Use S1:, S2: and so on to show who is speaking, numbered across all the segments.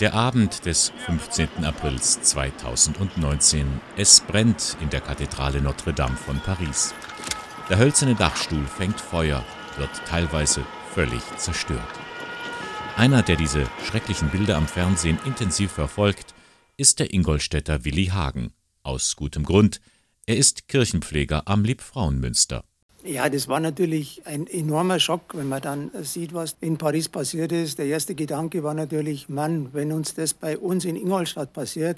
S1: Der Abend des 15. Aprils 2019. Es brennt in der Kathedrale Notre Dame von Paris. Der hölzerne Dachstuhl fängt Feuer, wird teilweise völlig zerstört. Einer, der diese schrecklichen Bilder am Fernsehen intensiv verfolgt, ist der Ingolstädter Willi Hagen. Aus gutem Grund. Er ist Kirchenpfleger am Liebfrauenmünster.
S2: Ja, das war natürlich ein enormer Schock, wenn man dann sieht, was in Paris passiert ist. Der erste Gedanke war natürlich, Mann, wenn uns das bei uns in Ingolstadt passiert,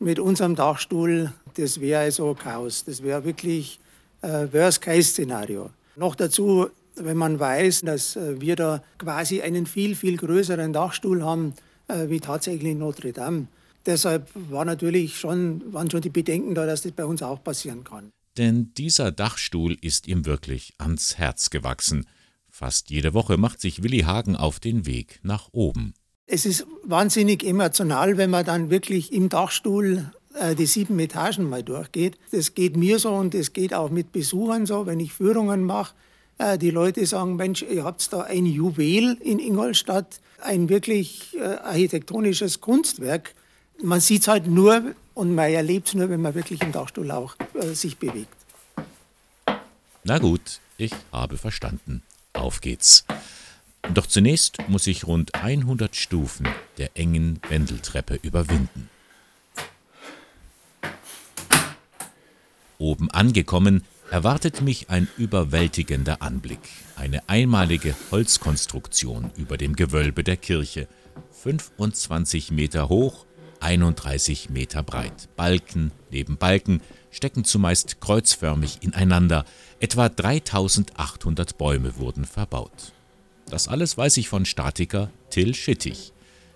S2: mit unserem Dachstuhl, das wäre also Chaos. Das wäre wirklich äh, Worst-Case-Szenario. Noch dazu, wenn man weiß, dass äh, wir da quasi einen viel, viel größeren Dachstuhl haben, äh, wie tatsächlich in Notre Dame. Deshalb war natürlich schon, waren schon die Bedenken da, dass das bei uns auch passieren kann
S1: denn dieser Dachstuhl ist ihm wirklich ans Herz gewachsen. Fast jede Woche macht sich Willi Hagen auf den Weg nach oben.
S2: Es ist wahnsinnig emotional, wenn man dann wirklich im Dachstuhl äh, die sieben Etagen mal durchgeht. Das geht mir so und es geht auch mit Besuchern so, wenn ich Führungen mache. Äh, die Leute sagen, Mensch, ihr habt da ein Juwel in Ingolstadt, ein wirklich äh, architektonisches Kunstwerk. Man sieht es halt nur, und man erlebt es nur, wenn man wirklich im Dachstuhl auch äh, sich bewegt.
S1: Na gut, ich habe verstanden. Auf geht's. Doch zunächst muss ich rund 100 Stufen der engen Wendeltreppe überwinden. Oben angekommen, erwartet mich ein überwältigender Anblick. Eine einmalige Holzkonstruktion über dem Gewölbe der Kirche, 25 Meter hoch 31 Meter breit. Balken neben Balken stecken zumeist kreuzförmig ineinander. Etwa 3800 Bäume wurden verbaut. Das alles weiß ich von Statiker Till Schittig.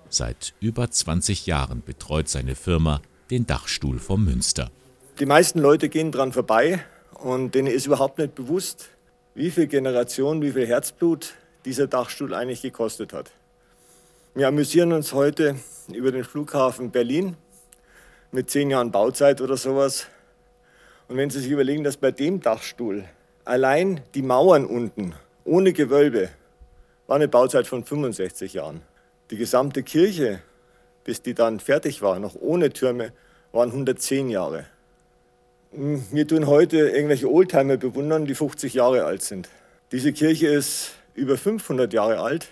S1: Seit über 20 Jahren betreut seine Firma den Dachstuhl vom Münster.
S3: Die meisten Leute gehen dran vorbei und denen ist überhaupt nicht bewusst, wie viel Generation, wie viel Herzblut dieser Dachstuhl eigentlich gekostet hat. Wir amüsieren uns heute über den Flughafen Berlin mit zehn Jahren Bauzeit oder sowas. Und wenn Sie sich überlegen, dass bei dem Dachstuhl allein die Mauern unten ohne Gewölbe war eine Bauzeit von 65 Jahren. Die gesamte Kirche, bis die dann fertig war, noch ohne Türme, waren 110 Jahre. Wir tun heute irgendwelche Oldtimer bewundern, die 50 Jahre alt sind. Diese Kirche ist über 500 Jahre alt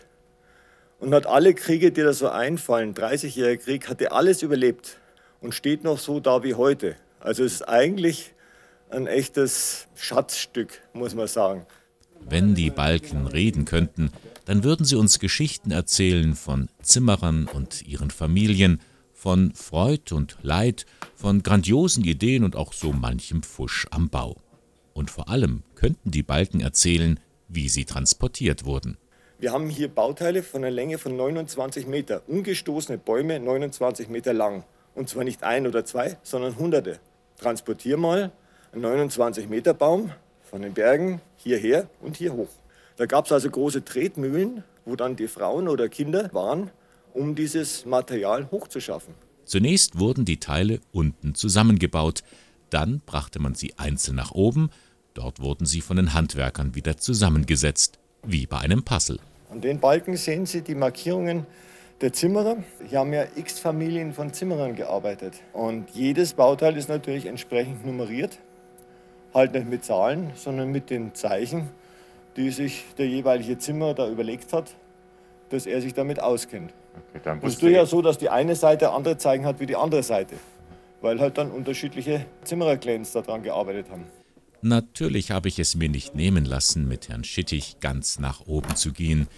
S3: und hat alle Kriege, die da so einfallen, 30-jähriger Krieg, hatte alles überlebt und steht noch so da wie heute. Also es ist eigentlich ein echtes Schatzstück, muss man sagen.
S1: Wenn die Balken reden könnten, dann würden sie uns Geschichten erzählen von Zimmerern und ihren Familien, von Freud und Leid, von grandiosen Ideen und auch so manchem Fusch am Bau. Und vor allem könnten die Balken erzählen, wie sie transportiert wurden.
S3: Wir haben hier Bauteile von einer Länge von 29 Meter, umgestoßene Bäume 29 Meter lang. Und zwar nicht ein oder zwei, sondern hunderte. Transportier mal einen 29 Meter Baum von den Bergen hierher und hier hoch. Da gab es also große Tretmühlen, wo dann die Frauen oder Kinder waren, um dieses Material hochzuschaffen.
S1: Zunächst wurden die Teile unten zusammengebaut, dann brachte man sie einzeln nach oben, dort wurden sie von den Handwerkern wieder zusammengesetzt, wie bei einem Puzzle.
S3: An den Balken sehen Sie die Markierungen der Zimmerer. Hier haben ja x Familien von Zimmerern gearbeitet. Und jedes Bauteil ist natürlich entsprechend nummeriert. Halt nicht mit Zahlen, sondern mit den Zeichen, die sich der jeweilige Zimmerer da überlegt hat, dass er sich damit auskennt. Okay, es ist durchaus so, dass die eine Seite andere Zeichen hat wie die andere Seite, weil halt dann unterschiedliche Zimmererclans daran gearbeitet haben.
S1: Natürlich habe ich es mir nicht nehmen lassen, mit Herrn Schittig ganz nach oben zu gehen.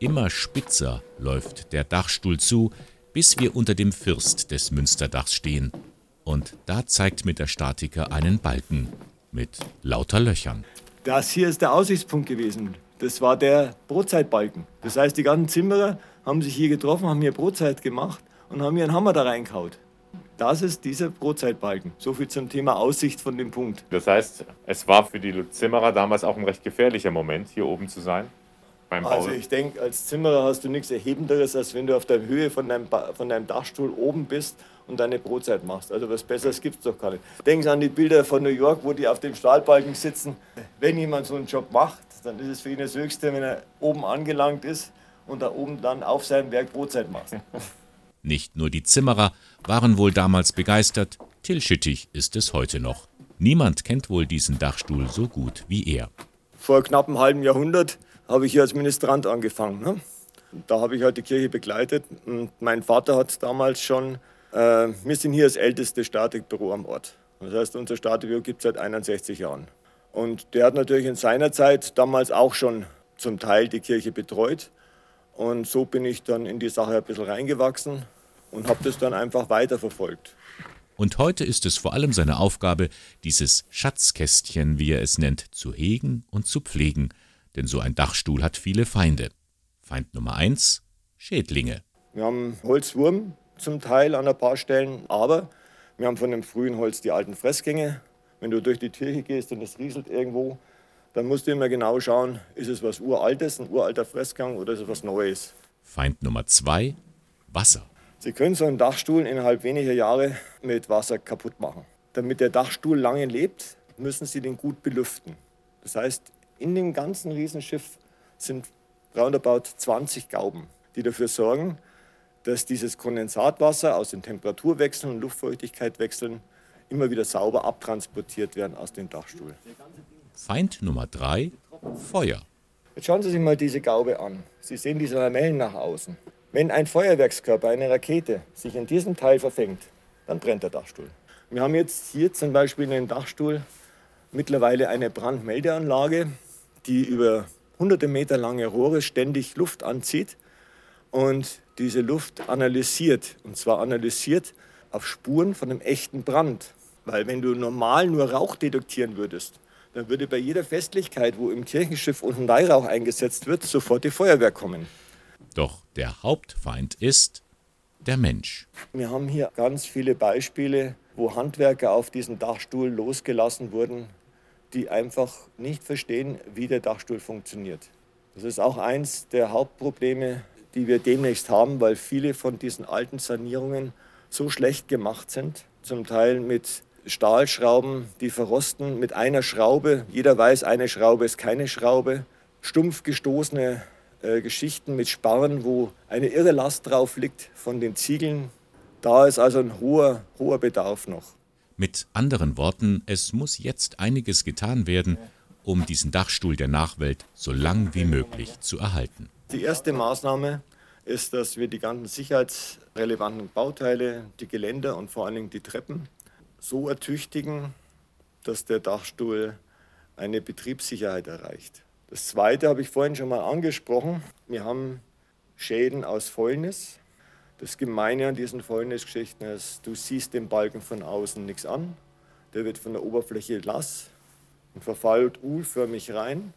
S1: Immer spitzer läuft der Dachstuhl zu, bis wir unter dem First des Münsterdachs stehen. Und da zeigt mir der Statiker einen Balken mit lauter Löchern.
S3: Das hier ist der Aussichtspunkt gewesen. Das war der Brotzeitbalken. Das heißt, die ganzen Zimmerer haben sich hier getroffen, haben hier Brotzeit gemacht und haben hier einen Hammer da reingehaut. Das ist dieser Brotzeitbalken. So viel zum Thema Aussicht von dem Punkt.
S4: Das heißt, es war für die Zimmerer damals auch ein recht gefährlicher Moment, hier oben zu sein?
S3: Beim also ich denke, als Zimmerer hast du nichts Erhebenderes, als wenn du auf der Höhe von deinem, von deinem Dachstuhl oben bist und deine Brotzeit machst. Also was Besseres gibt es doch gar nicht. Sie an die Bilder von New York, wo die auf dem Stahlbalken sitzen. Wenn jemand so einen Job macht, dann ist es für ihn das Höchste, wenn er oben angelangt ist und da oben dann auf seinem Werk Brotzeit macht.
S1: Nicht nur die Zimmerer waren wohl damals begeistert, Till Schittig ist es heute noch. Niemand kennt wohl diesen Dachstuhl so gut wie er.
S3: Vor knapp einem halben Jahrhundert habe ich hier als Ministrant angefangen. Ne? Da habe ich halt die Kirche begleitet. Und mein Vater hat damals schon, äh, wir sind hier das älteste Statikbüro am Ort. Das heißt, unser Statikbüro gibt es seit 61 Jahren. Und der hat natürlich in seiner Zeit damals auch schon zum Teil die Kirche betreut. Und so bin ich dann in die Sache ein bisschen reingewachsen und habe das dann einfach weiterverfolgt.
S1: Und heute ist es vor allem seine Aufgabe, dieses Schatzkästchen, wie er es nennt, zu hegen und zu pflegen, denn so ein Dachstuhl hat viele Feinde. Feind Nummer eins: Schädlinge.
S3: Wir haben Holzwurm zum Teil an ein paar Stellen, aber wir haben von dem frühen Holz die alten Fressgänge. Wenn du durch die Kirche gehst und es rieselt irgendwo, dann musst du immer genau schauen, ist es was Uraltes, ein uralter Fressgang oder ist es was Neues.
S1: Feind Nummer zwei: Wasser.
S3: Sie können so einen Dachstuhl innerhalb weniger Jahre mit Wasser kaputt machen. Damit der Dachstuhl lange lebt, müssen Sie den gut belüften. Das heißt, in dem ganzen Riesenschiff sind roundabout 20 Gauben, die dafür sorgen, dass dieses Kondensatwasser aus den Temperaturwechseln und Luftfeuchtigkeitswechseln immer wieder sauber abtransportiert werden aus dem Dachstuhl.
S1: Feind Nummer drei: Feuer.
S3: Jetzt schauen Sie sich mal diese Gaube an. Sie sehen diese Lamellen nach außen. Wenn ein Feuerwerkskörper, eine Rakete, sich in diesem Teil verfängt, dann brennt der Dachstuhl. Wir haben jetzt hier zum Beispiel in dem Dachstuhl mittlerweile eine Brandmeldeanlage, die über hunderte Meter lange Rohre ständig Luft anzieht und diese Luft analysiert. Und zwar analysiert auf Spuren von einem echten Brand. Weil wenn du normal nur Rauch detektieren würdest, dann würde bei jeder Festlichkeit, wo im Kirchenschiff unten Weihrauch eingesetzt wird, sofort die Feuerwehr kommen.
S1: Doch der Hauptfeind ist der Mensch.
S3: Wir haben hier ganz viele Beispiele, wo Handwerker auf diesen Dachstuhl losgelassen wurden, die einfach nicht verstehen, wie der Dachstuhl funktioniert. Das ist auch eins der Hauptprobleme, die wir demnächst haben, weil viele von diesen alten Sanierungen so schlecht gemacht sind, zum Teil mit Stahlschrauben, die verrosten mit einer Schraube. Jeder weiß, eine Schraube ist keine Schraube. Stumpf gestoßene äh, Geschichten mit Sparren, wo eine irre Last drauf liegt von den Ziegeln. Da ist also ein hoher, hoher Bedarf noch.
S1: Mit anderen Worten, es muss jetzt einiges getan werden, um diesen Dachstuhl der Nachwelt so lang wie möglich zu erhalten.
S3: Die erste Maßnahme ist, dass wir die ganzen sicherheitsrelevanten Bauteile, die Geländer und vor allen Dingen die Treppen so ertüchtigen, dass der Dachstuhl eine Betriebssicherheit erreicht. Das zweite habe ich vorhin schon mal angesprochen. Wir haben Schäden aus Fäulnis. Das Gemeine an diesen Fäulnisgeschichten ist, du siehst den Balken von außen nichts an. Der wird von der Oberfläche lass und verfallt U-förmig rein.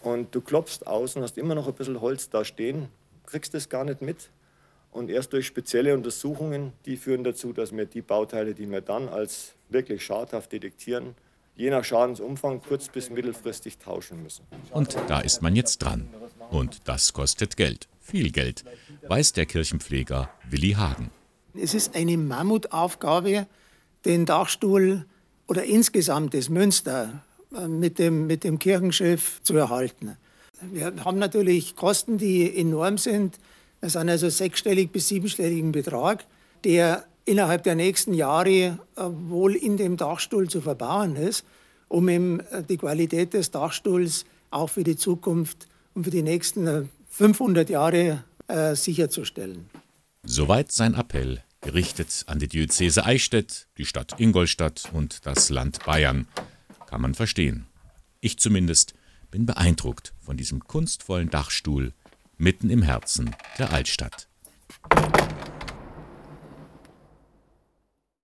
S3: Und du klopfst außen, hast immer noch ein bisschen Holz da stehen, kriegst es gar nicht mit. Und erst durch spezielle Untersuchungen, die führen dazu, dass wir die Bauteile, die wir dann als wirklich schadhaft detektieren, je nach Schadensumfang kurz- bis mittelfristig tauschen müssen.
S1: Und da ist man jetzt dran. Und das kostet Geld. Viel Geld, weiß der Kirchenpfleger Willi Hagen.
S2: Es ist eine Mammutaufgabe, den Dachstuhl oder insgesamt das Münster äh, mit dem, mit dem Kirchenschiff zu erhalten. Wir haben natürlich Kosten, die enorm sind. Das sind also sechsstellig bis siebenstelligen Betrag, der innerhalb der nächsten Jahre äh, wohl in dem Dachstuhl zu verbauen ist, um ihm äh, die Qualität des Dachstuhls auch für die Zukunft und für die nächsten 500 äh, Jahre sicherzustellen.
S1: Soweit sein Appell, gerichtet an die Diözese Eichstätt, die Stadt Ingolstadt und das Land Bayern. Kann man verstehen. Ich zumindest bin beeindruckt von diesem kunstvollen Dachstuhl mitten im Herzen der Altstadt.